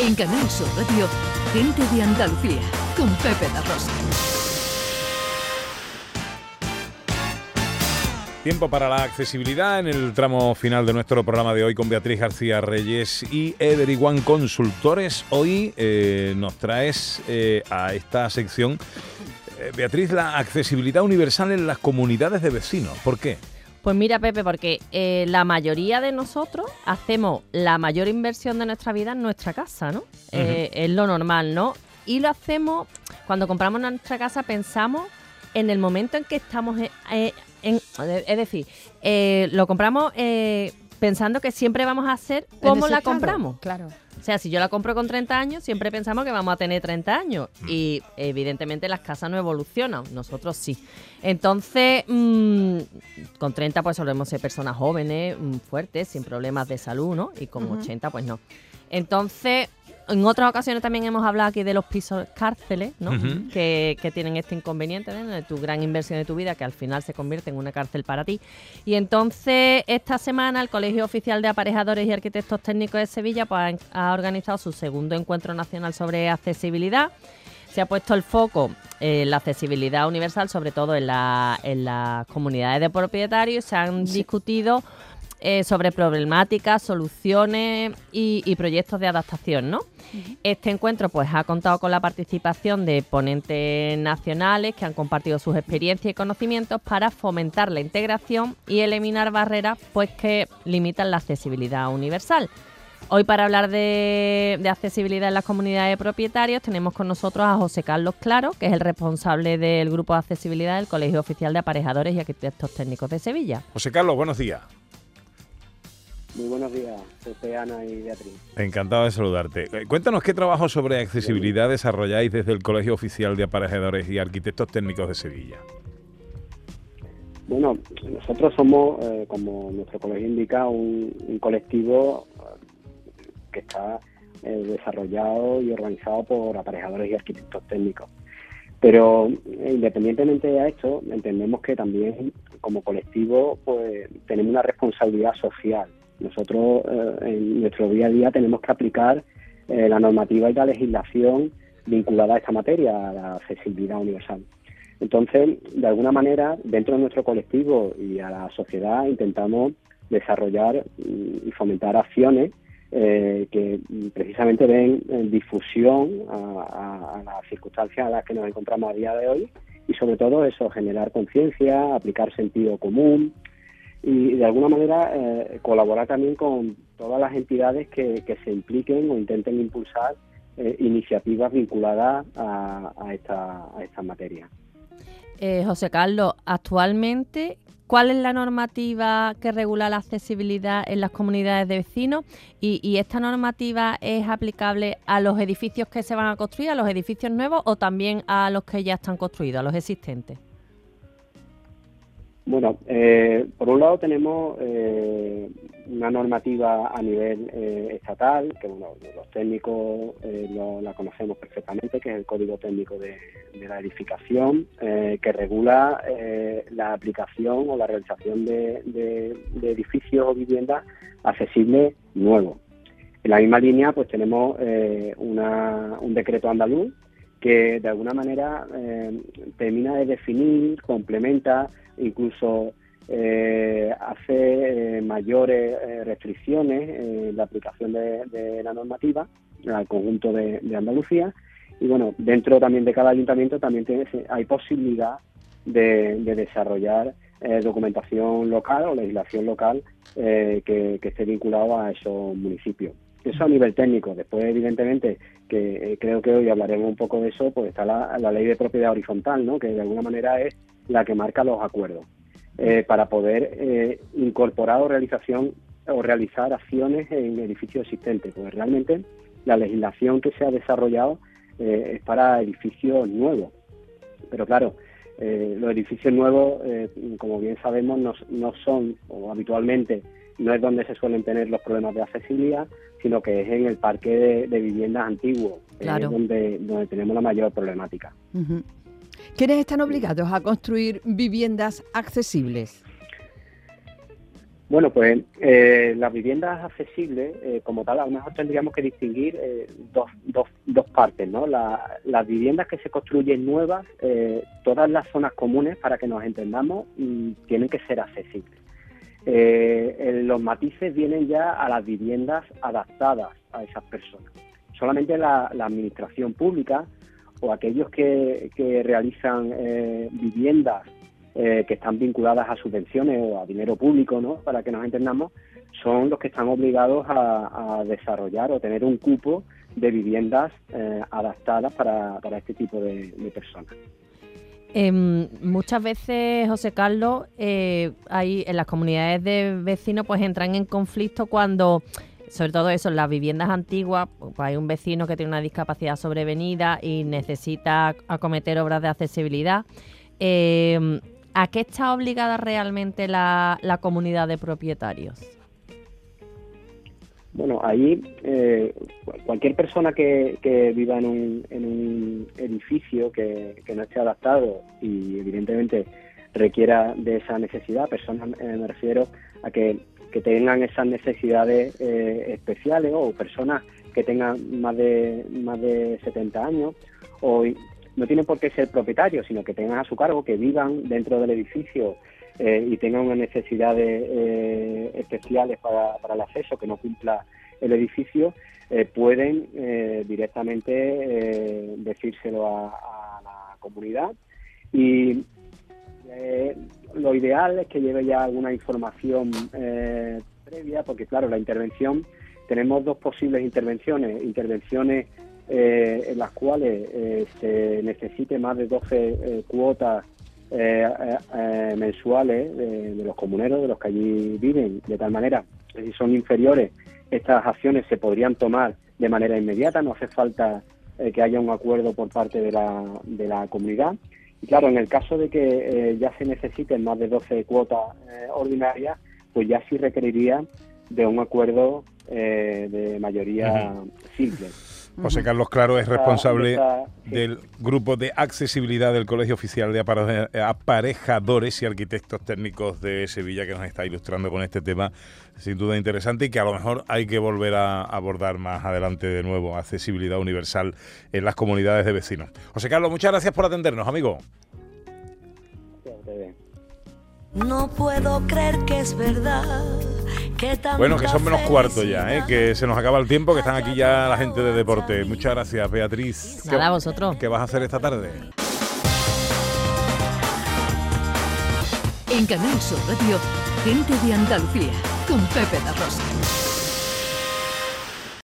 En Canal Sur Radio, Gente de Andalucía, con Pepe La Rosa. Tiempo para la accesibilidad en el tramo final de nuestro programa de hoy con Beatriz García Reyes y Everyone Consultores. Hoy eh, nos traes eh, a esta sección, eh, Beatriz, la accesibilidad universal en las comunidades de vecinos. ¿Por qué? Pues mira, Pepe, porque eh, la mayoría de nosotros hacemos la mayor inversión de nuestra vida en nuestra casa, ¿no? Eh, es lo normal, ¿no? Y lo hacemos, cuando compramos nuestra casa, pensamos en el momento en que estamos eh, en, es decir, lo compramos pensando que siempre vamos a hacer como la compramos. Claro. O sea, si yo la compro con 30 años, siempre pensamos que vamos a tener 30 años. Mm. Y evidentemente las casas no evolucionan, nosotros sí. Entonces, mm, con 30 pues solemos ser personas jóvenes, mm, fuertes, sin problemas de salud, ¿no? Y con 80 pues no. Entonces, en otras ocasiones también hemos hablado aquí de los pisos cárceles, ¿no? que, tienen este inconveniente de tu gran inversión de tu vida, que al final se convierte en una cárcel para ti. Y entonces, esta semana, el Colegio Oficial de Aparejadores y Arquitectos Técnicos de Sevilla pues, ha organizado su segundo encuentro nacional sobre accesibilidad. Se ha puesto el foco en la accesibilidad universal, sobre todo en, la, en las comunidades de propietarios. Se han discutido eh, sobre problemáticas, soluciones y, proyectos de adaptación, ¿no? Este encuentro pues ha contado con la participación de ponentes nacionales que han compartido sus experiencias y conocimientos para fomentar la integración y eliminar barreras pues que limitan la accesibilidad universal. Hoy para hablar de, de, accesibilidad en las comunidades de propietarios tenemos con nosotros a José Carlos Claro, que es el responsable del grupo de accesibilidad del Colegio Oficial de Aparejadores y Arquitectos Técnicos de Sevilla. José Carlos, buenos días. Muy buenos días, soy Ana y Beatriz. Encantado de saludarte. Eh, cuéntanos qué trabajo sobre accesibilidad desarrolláis desde el Colegio Oficial de Aparejadores y Arquitectos Técnicos de Sevilla. Bueno, nosotros somos, eh, como nuestro colegio indica, un, colectivo eh, que está desarrollado y organizado por aparejadores y arquitectos técnicos. Pero independientemente de esto, entendemos que también como colectivo pues tenemos una responsabilidad social nosotros eh, en nuestro día a día tenemos que aplicar eh, la normativa y la legislación vinculada a esta materia, a la accesibilidad universal. Entonces, de alguna manera, dentro de nuestro colectivo y a la sociedad intentamos desarrollar y fomentar acciones eh, que precisamente den difusión a, a, las circunstancias a las que nos encontramos a día de hoy y sobre todo eso, generar conciencia, aplicar sentido común, y de alguna manera eh, colaborar también con todas las entidades que, se impliquen o intenten impulsar eh, iniciativas vinculadas a, esta, a esta materia. Eh, José Carlos, actualmente, ¿cuál es la normativa que regula la accesibilidad en las comunidades de vecinos? Y, esta normativa es aplicable a los edificios que se van a construir, a los edificios nuevos o también a los que ya están construidos, a los existentes? Bueno, eh, por un lado tenemos eh, una normativa a nivel eh, estatal, que bueno, los técnicos la conocemos perfectamente, que es el Código Técnico de, la Edificación, que regula la aplicación o la realización de, edificios o viviendas accesibles nuevos. En la misma línea, pues tenemos un decreto andaluz que de alguna manera termina de definir, complementa incluso eh, hace eh, mayores eh, restricciones en la aplicación de, la normativa al conjunto de, Andalucía. Y bueno dentro también de cada ayuntamiento también hay posibilidad de, desarrollar documentación local o legislación local que, esté vinculado a esos municipios eso a nivel técnico después evidentemente que creo que hoy hablaremos un poco de eso pues está la, la ley de propiedad horizontal no que de alguna manera es la que marca los acuerdos, eh, para poder eh, incorporar o realización o realizar acciones en edificios existentes, porque realmente la legislación que se ha desarrollado eh, es para edificios nuevos. Pero claro, los edificios nuevos, como bien sabemos, no, no, son, o habitualmente no es donde se suelen tener los problemas de accesibilidad, sino que es en el parque de, viviendas antiguos, donde, donde tenemos la mayor problemática. ¿Quiénes están obligados a construir viviendas accesibles? Bueno, pues eh, las viviendas accesibles, eh, como tal, a lo mejor tendríamos que distinguir eh, dos, dos, dos partes, ¿no? las viviendas que se construyen nuevas, todas las zonas comunes, para que nos entendamos, mm, tienen que ser accesibles. Los matices vienen ya a las viviendas adaptadas a esas personas. Solamente la, administración pública o aquellos que, realizan viviendas eh, que están vinculadas a subvenciones o a dinero público, ¿no? Para que nos entendamos, son los que están obligados a, desarrollar o tener un cupo de viviendas eh, adaptadas para, este tipo de, personas. Em, muchas veces, José Carlos, eh, hay en las comunidades de vecinos pues entran en conflicto cuando, sobre todo eso, en las viviendas antiguas, pues, hay un vecino que tiene una discapacidad sobrevenida y necesita acometer obras de accesibilidad. Eh, ¿A qué está obligada realmente la, comunidad de propietarios? Bueno, ahí eh, cualquier persona que, viva en un, edificio que, no esté adaptado y evidentemente requiera de esa necesidad, personas eh, me refiero a que, tengan esas necesidades eh, especiales o personas que tengan más de más de 70 años o no tienen por qué ser propietarios, sino que tengan a su cargo, que vivan dentro del edificio eh, y tengan unas necesidades eh, especiales para, el acceso que no cumpla el edificio, eh, pueden directamente decírselo a, la comunidad. Y lo ideal es que lleve ya alguna información previa, porque claro, la intervención, tenemos dos posibles intervenciones, intervenciones eh, en las cuales eh, se necesite más de 12 eh, cuotas mensuales de, los comuneros, de los que allí viven, de tal manera que si son inferiores, estas acciones se podrían tomar de manera inmediata, no hace falta que haya un acuerdo por parte de la, de la comunidad. Y claro, en el caso de que ya se necesiten más de 12 cuotas ordinarias, pues ya sí requeriría de un acuerdo de mayoría simple. José Carlos Claro es responsable del grupo de accesibilidad del Colegio Oficial de Aparejadores y Arquitectos Técnicos de Sevilla, que nos está ilustrando con este tema sin duda interesante y que a lo mejor hay que volver a abordar más adelante de nuevo, accesibilidad universal en las comunidades de vecinos. José Carlos, muchas gracias por atendernos, amigo. No puedo creer que es verdad bueno, que son menos cuartos ya, ¿eh? que se nos acaba el tiempo, que están aquí ya la gente de deporte. Muchas gracias, Beatriz. Nada, vosotros. ¿Qué vas a hacer esta tarde? En Canal Sur Radio, gente de Andalucía, con Pepe La Rosa.